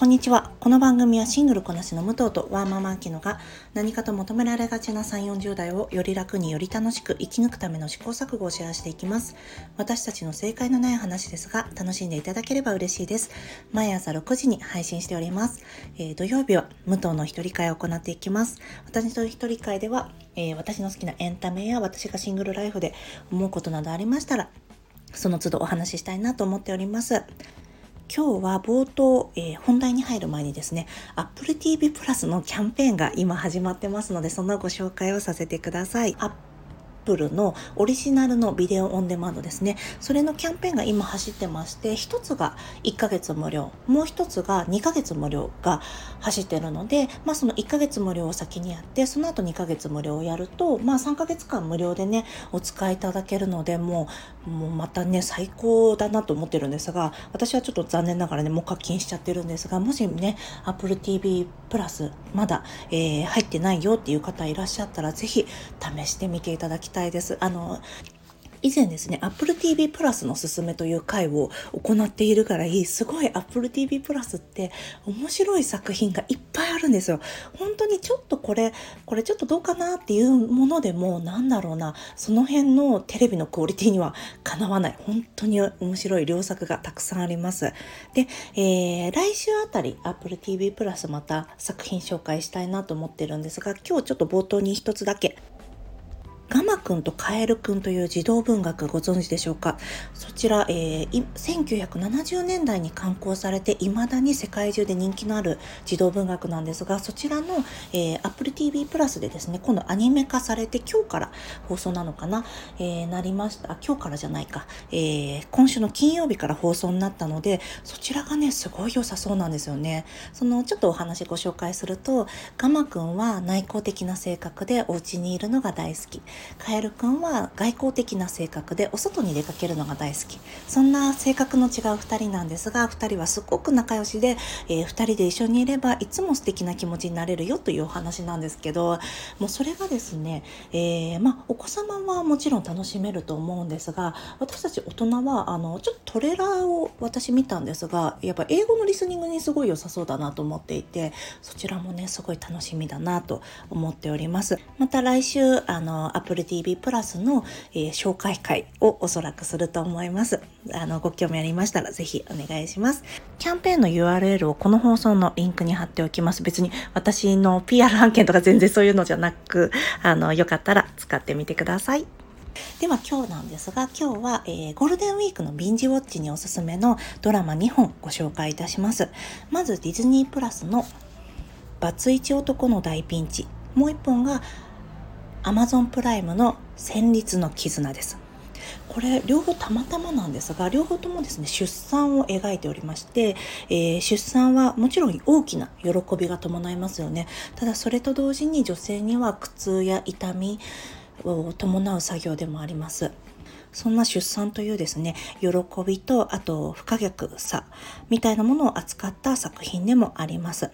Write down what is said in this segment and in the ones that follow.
こんにちは。この番組はシングルこなしの武藤とワーママアキノが何かと求められがちな3、40代をより楽により楽しく生き抜くための試行錯誤をシェアしていきます。私たちの正解のない話ですが、楽しんでいただければ嬉しいです。毎朝6時に配信しております。えー、土曜日は武藤の一人会を行っていきます。私の一人会では、えー、私の好きなエンタメや私がシングルライフで思うことなどありましたら、その都度お話ししたいなと思っております。今日は冒頭、えー、本題に入る前にですね、Apple TV プラスのキャンペーンが今始まってますので、そのご紹介をさせてください。ップルのオリジナルのビデオオンデマンドですね。それのキャンペーンが今走ってまして、一つが1ヶ月無料、もう一つが2ヶ月無料が走ってるので、まあその1ヶ月無料を先にやって、その後2ヶ月無料をやると、まあ3ヶ月間無料でね、お使いいただけるので、もう、もうまたね、最高だなと思ってるんですが、私はちょっと残念ながらね、もう課金しちゃってるんですが、もしね、Apple TV プラスまだ、えー、入ってないよっていう方いらっしゃったら、ぜひ試してみていただきたいです。あの以前ですね、Apple TV プラスのすすめという回を行っているからいい、すごい Apple TV プラスって面白い作品がいっぱいあるんですよ。本当にちょっとこれ、これちょっとどうかなっていうものでも、なんだろうな、その辺のテレビのクオリティにはかなわない。本当に面白い良作がたくさんあります。で、えー、来週あたり Apple TV プラスまた作品紹介したいなと思ってるんですが、今日ちょっと冒頭に一つだけガマくんとカエルくんという児童文学ご存知でしょうか？そちら、えー、1970年代に刊行されて未だに世界中で人気のある児童文学なんですがそちらの、えー、Apple TV プラスでですね今度アニメ化されて今日から放送なのかな、えー、なりました。今日からじゃないか、えー、今週の金曜日から放送になったのでそちらがねすごい良さそうなんですよね。そのちょっとお話ご紹介するとガマくんは内向的な性格でお家にいるのが大好き。カエルくんは外交的な性格でお外に出かけるのが大好き。そんな性格の違う2人なんですが2人はすごく仲良しで、えー、2人で一緒にいればいつも素敵な気持ちになれるよというお話なんですけどもうそれがですね、えー、まあ、お子様はもちろん楽しめると思うんですが私たち大人はあのちょっとトレーラーを私見たんですがやっぱ英語のリスニングにすごい良さそうだなと思っていてそちらもねすごい楽しみだなと思っております。また来週あの Apple TV プラスの、えー、紹介会をおそらくすると思います。あの、ご興味ありましたらぜひお願いします。キャンペーンの URL をこの放送のリンクに貼っておきます。別に私の PR 案件とか全然そういうのじゃなく、あの、よかったら使ってみてください。では今日なんですが今日は、えー、ゴールデンウィークのビンジウォッチにおすすめのドラマ2本ご紹介いたしますまずディズニープラスのバツイチ男の大ピンチもう1本が Amazon プライムの戦慄の絆です。これ両方たまたまなんですが両方ともですね出産を描いておりまして、えー、出産はもちろん大きな喜びが伴いますよね。ただそれと同時に女性には苦痛や痛みを伴う作業でもあります。そんな出産というですね喜びとあと不可逆さみたいなものを扱った作品でもあります。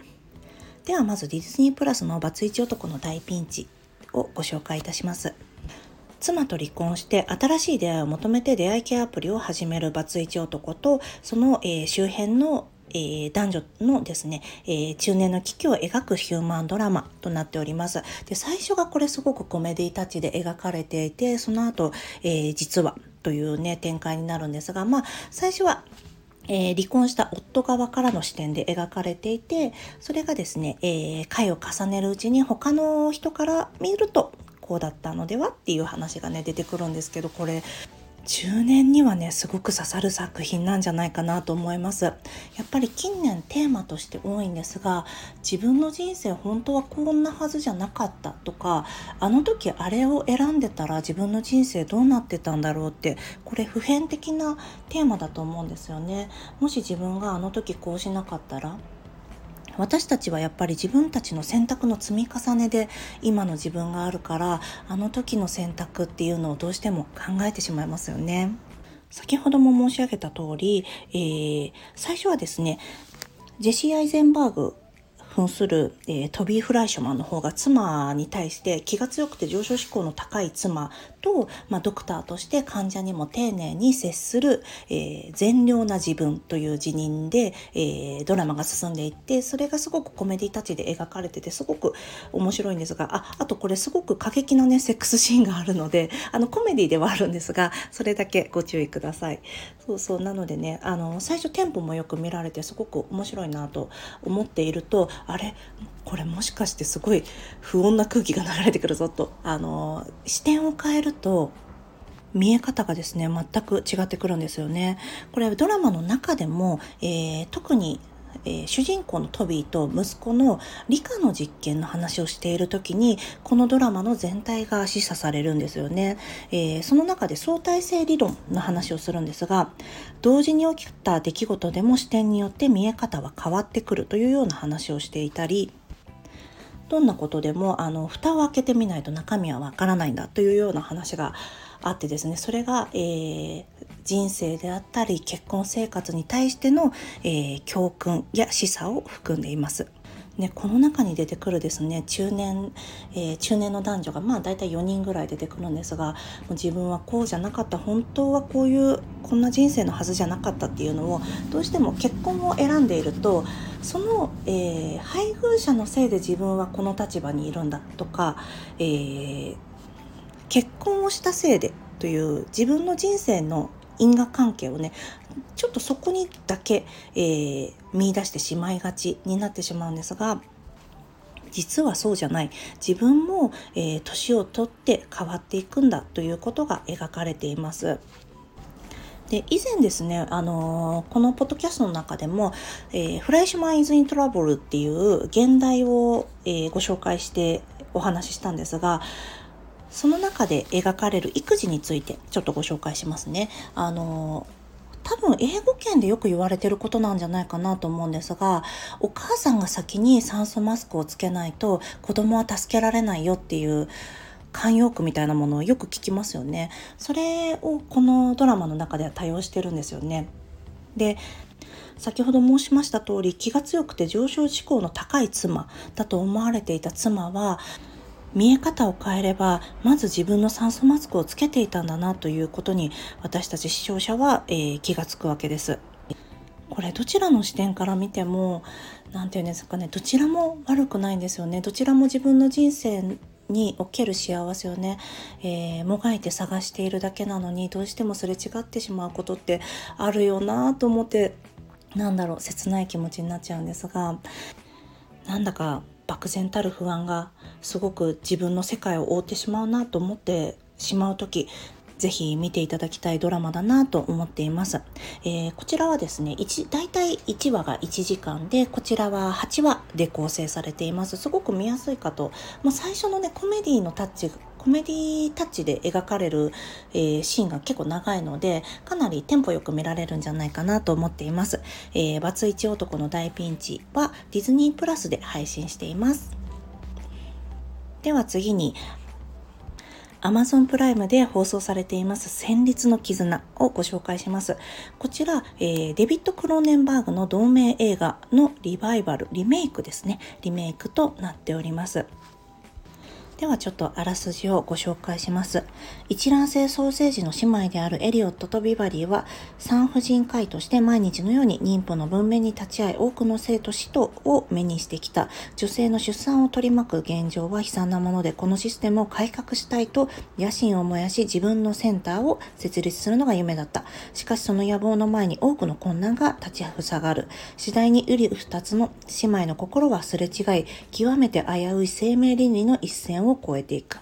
ではまずディズニープラスのバツイチ男の大ピンチ。をご紹介いたします。妻と離婚して新しい出会いを求めて出会い系アプリを始めるバツイチ男とその、え、周辺のえー、男女のですね、えー、中年の危機を描くヒューマンドラマとなっております。で、最初がこれすごくコメディタッチで描かれていて、その後、えー、実はというね、展開になるんですが、まあ、最初はえー、離婚した夫側からの視点で描かれていてそれがですね、えー、回を重ねるうちに他の人から見るとこうだったのではっていう話がね出てくるんですけどこれ中年にはねすごく刺さる作品なんじゃないかなと思います。やっぱり近年テーマとして多いんですが自分の人生本当はこんなはずじゃなかったとかあの時あれを選んでたら自分の人生どうなってたんだろうってこれ普遍的なテーマだと思うんですよね。もし自分があの時こうしなかったら私たちはやっぱり自分たちの選択の積み重ねで今の自分があるからあの時の選択っていうのをどうしても考えてしまいますよね。先ほども申し上げた通り、えー、最初はですねジェシー・アイゼンバーグ扮する、えー、トビー・フライシュマンの方が妻に対して気が強くて上昇志向の高い妻と、まあ、ドクターとして患者にも丁寧に接する、えー、善良な自分という辞任で、えー、ドラマが進んでいってそれがすごくコメディタッチで描かれててすごく面白いんですがああとこれすごく過激なねセックスシーンがあるのであのコメディではあるんですがそれだけご注意ください。そうそうなのでねあの最初テンポもよく見られてすごく面白いなと思っているとあれ？これもしかしてすごい不穏な空気が流れてくるぞとあの視点を変えると見え方がですね全く違ってくるんですよね。これドラマの中でも、えー、特にえー、主人公のトビーと息子の理科の実験の話をしている時にこのドラマの全体が示唆されるんですよね、えー、その中で相対性理論の話をするんですが同時に起きた出来事でも視点によって見え方は変わってくるというような話をしていたりどんなことでもあの蓋を開けてみないと中身はわからないんだというような話があってですねそれが、えー、人生であったり結婚生活に対しての、えー、教訓や示唆を含んでいます。ね、この中に出てくるですね中年、えー、中年の男女がまあ大体4人ぐらい出てくるんですがもう自分はこうじゃなかった本当はこういうこんな人生のはずじゃなかったっていうのをどうしても結婚を選んでいるとその、えー、配偶者のせいで自分はこの立場にいるんだとか、えー、結婚をしたせいでという自分の人生の因果関係をねちょっとそこにだけ、えー、見出してしまいがちになってしまうんですが実はそうじゃない自分も、えー、年を取って変わっていくんだということが描かれています。で以前ですね、あのー、このポッドキャストの中でも、えー、フライシュマン・イズ・イン・トラブルっていう現代を、えー、ご紹介してお話ししたんですがその中で描かれる育児についてちょっとご紹介しますね。あの多分英語圏でよく言われてることなんじゃないかなと思うんですがお母さんが先に酸素マスクをつけないと子供は助けられないよっていう慣用句みたいなものをよく聞きますよね。それをこのドラマの中では多用してるんですよね。で先ほど申しました通り気が強くて上昇志向の高い妻だと思われていた妻は見え方を変えればまず自分の酸素マスクをつけていたんだなということに私たち視聴者は、えー、気がつくわけです。これどちらの視点から見ても何て言うんですかねどちらも悪くないんですよねどちらも自分の人生における幸せをね、えー、もがいて探しているだけなのにどうしてもすれ違ってしまうことってあるよなと思ってなんだろう切ない気持ちになっちゃうんですがなんだか漠然たる不安がすごく自分の世界を覆ってしまうなと思ってしまう時ぜひ見ていただきたいドラマだなと思っています。えー、こちらはですね、1大体1話が1時間で、こちらは8話で構成されています。すごく見やすいかと。まあ、最初のね、コメディのタッチコメディタッチで描かれる、えー、シーンが結構長いので、かなりテンポよく見られるんじゃないかなと思っています。えー、バツイチ男の大ピンチはディズニープラスで配信しています。では次に、Amazon プライムで放送されています戦慄の絆をご紹介します。こちら、えー、デビッド・クローネンバーグの同名映画のリバイバル、リメイクですね。リメイクとなっております。ではちょっとあらすじをご紹介します。一卵性ソーセージの姉妹であるエリオットとビバリーは産婦人科医として毎日のように妊婦の分娩に立ち会い多くの生徒死徒を目にしてきた女性の出産を取り巻く現状は悲惨なものでこのシステムを改革したいと野心を燃やし自分のセンターを設立するのが夢だった。しかしその野望の前に多くの困難が立ちふさがる。次第に瓜二つの姉妹の心はすれ違い極めて危うい生命倫理の一線をを超えていく。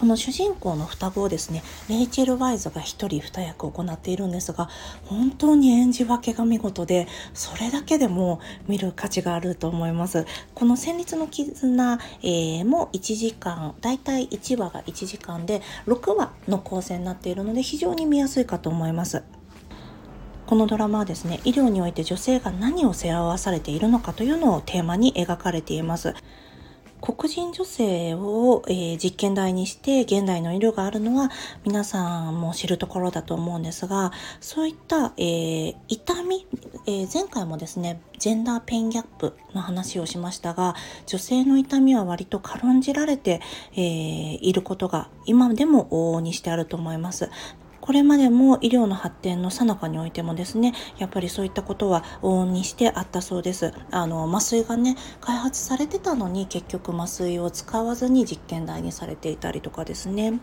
この主人公の双子をですね、レイチェル・ワイズが一人二役を行っているんですが、本当に演じ分けが見事で、それだけでも見る価値があると思います。この戦慄の絆、えー、も1時間、だいたい1話が1時間で、6話の構成になっているので、非常に見やすいかと思います。このドラマはですね、医療において女性が何を背負わされているのかというのをテーマに描かれています。黒人女性を、えー、実験台にして現代の医療があるのは皆さんも知るところだと思うんですがそういった、えー、痛み、えー、前回もですねジェンダーペインギャップの話をしましたが女性の痛みは割と軽んじられて、えいることが今でも往々にしてあると思います。これまでも医療の発展の最中においてもですね、やっぱりそういったことは往々にしてあったそうです。あの、麻酔がね、開発されてたのに結局麻酔を使わずに実験台にされていたりとかですね。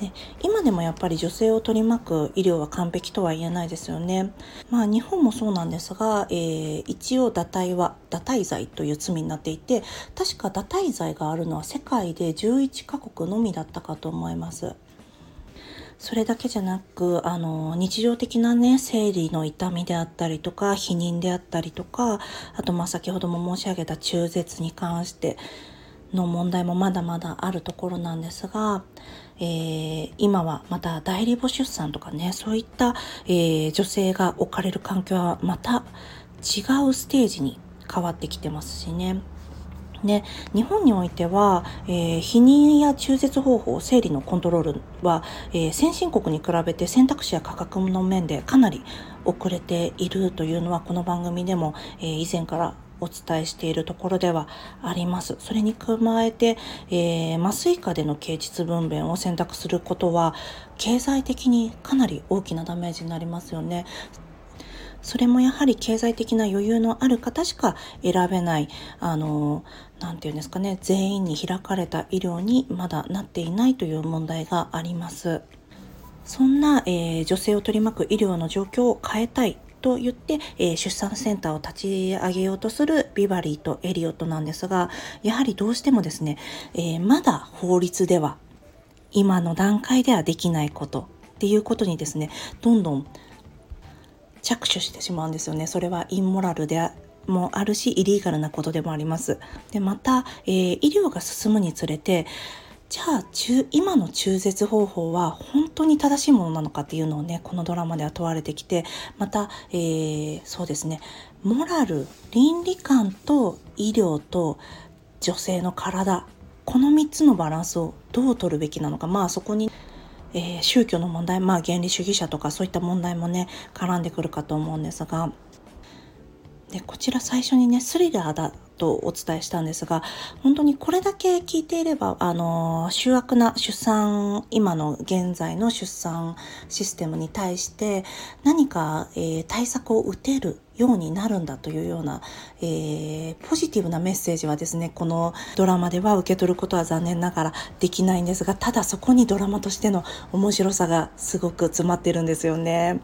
ね、今でもやっぱり女性を取り巻く医療は完璧とは言えないですよね。まあ日本もそうなんですが、えー、一応堕胎は堕胎罪という罪になっていて確か堕胎罪があるのは世界で11カ国のみだったかと思います。それだけじゃなくあの日常的なね生理の痛みであったりとか避妊であったりとかあとま先ほども申し上げた中絶に関しての問題もまだまだあるところなんですが、えー、今はまた代理母出産とかねそういった、えー、女性が置かれる環境はまた違うステージに変わってきてますしね。ね、日本においては、えー、避妊や中絶方法、生理のコントロールは、えー、先進国に比べて選択肢や価格の面でかなり遅れているというのはこの番組でも、えー、以前からお伝えしているところではあります。それに加えて、えー、麻酔科での経腟分娩を選択することは経済的にかなり大きなダメージになりますよね。それもやはり経済的な余裕のある方しか選べない、あの、なんていうんですかね、全員に開かれた医療にまだなっていないという問題があります。そんな、えー、女性を取り巻く医療の状況を変えたいと言って、えー、出産センターを立ち上げようとするビバリーとエリオットなんですが、やはりどうしてもですね、えー、まだ法律では今の段階ではできないことっていうことにですね、どんどん着手してしまうんですよね。それはインモラルでもあるし、イリーガルなことでもあります。で、また、えー、医療が進むにつれて、じゃあ中今の中絶方法は本当に正しいものなのかっていうのをねこのドラマでは問われてきてまた、えー、そうですねモラル倫理観と医療と女性の体この3つのバランスをどう取るべきなのかまあそこにえー、宗教の問題、まあ原理主義者とかそういった問題もね、絡んでくるかと思うんですが、で、こちら最初にね、スリラーだとお伝えしたんですが、本当にこれだけ聞いていれば、あの、醜悪な出産、今の現在の出産システムに対して何か、えー、対策を打てるようになるんだというような、えー、ポジティブなメッセージはですね、このドラマでは受け取ることは残念ながらできないんですが、ただそこにドラマとしての面白さがすごく詰まってるんですよね。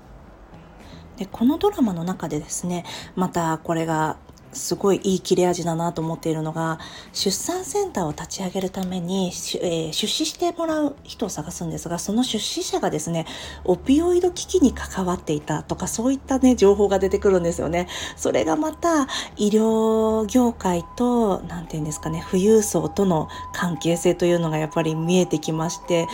でこのドラマの中でですねまたこれがすごいいい切れ味だなと思っているのが出産センターを立ち上げるために、えー、出資してもらう人を探すんですがその出資者がですねオピオイド危機に関わっていたとかそういったね情報が出てくるんですよね。それがまた医療業界と何て言うんですかね富裕層との関係性というのがやっぱり見えてきまして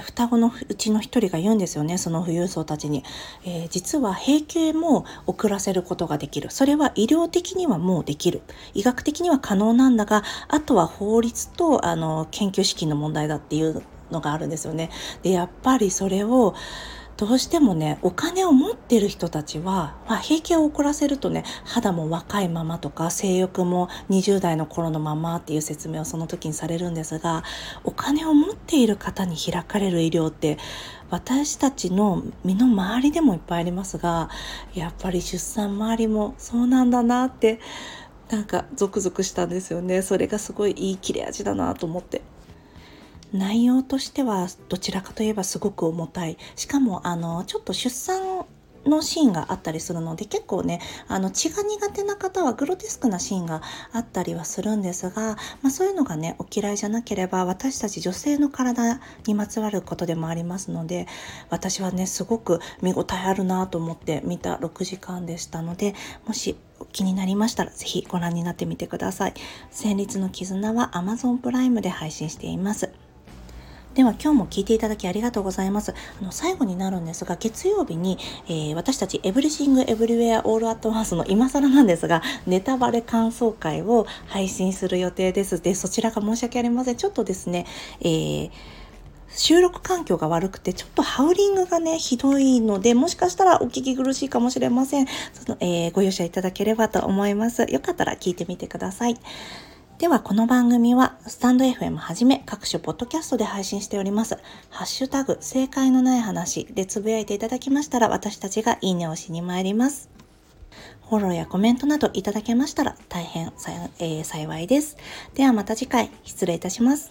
双子のうちの一人が言うんですよねその富裕層たちに、えー、実は閉経も遅らせることができる。それは医療的にはもうできる。医学的には可能なんだがあとは法律とあの研究資金の問題だっていうのがあるんですよね。でやっぱりそれをどうしてもねお金を持ってる人たちは、まあ、平気を遅らせるとね肌も若いままとか性欲も20代の頃のままっていう説明をその時にされるんですがお金を持っている方に開かれる医療って私たちの身の回りでもいっぱいありますがやっぱり出産周りもそうなんだなってなんかゾクゾクしたんですよねそれがすごいいい切れ味だなと思って。内容としてはどちらかといえばすごく重たいしかもあのちょっと出産のシーンがあったりするので結構ねあの血が苦手な方はグロテスクなシーンがあったりはするんですが、まあ、そういうのがねお嫌いじゃなければ私たち女性の体にまつわることでもありますので私はねすごく見応えあるなと思って見た6時間でしたのでもし気になりましたらぜひご覧になってみてください。戦慄の絆は Amazon プライムで配信しています。では今日も聞いていただきありがとうございます。あの最後になるんですが、月曜日に、えー、私たちエブリシングエブリウェアオールアットワースの今更なんですが、ネタバレ感想会を配信する予定です。で、そちらが申し訳ありません。ちょっとですね、えー収録環境が悪くて、ちょっとハウリングがね、ひどいので、もしかしたらお聞き苦しいかもしれません。その、えー、ご容赦いただければと思います。よかったら聞いてみてください。では、この番組は、スタンド FM はじめ、各種ポッドキャストで配信しております。ハッシュタグ、正解のない話でつぶやいていただきましたら、私たちがいいねをしに参ります。フォローやコメントなどいただけましたら、大変、えー、幸いです。ではまた次回、失礼いたします。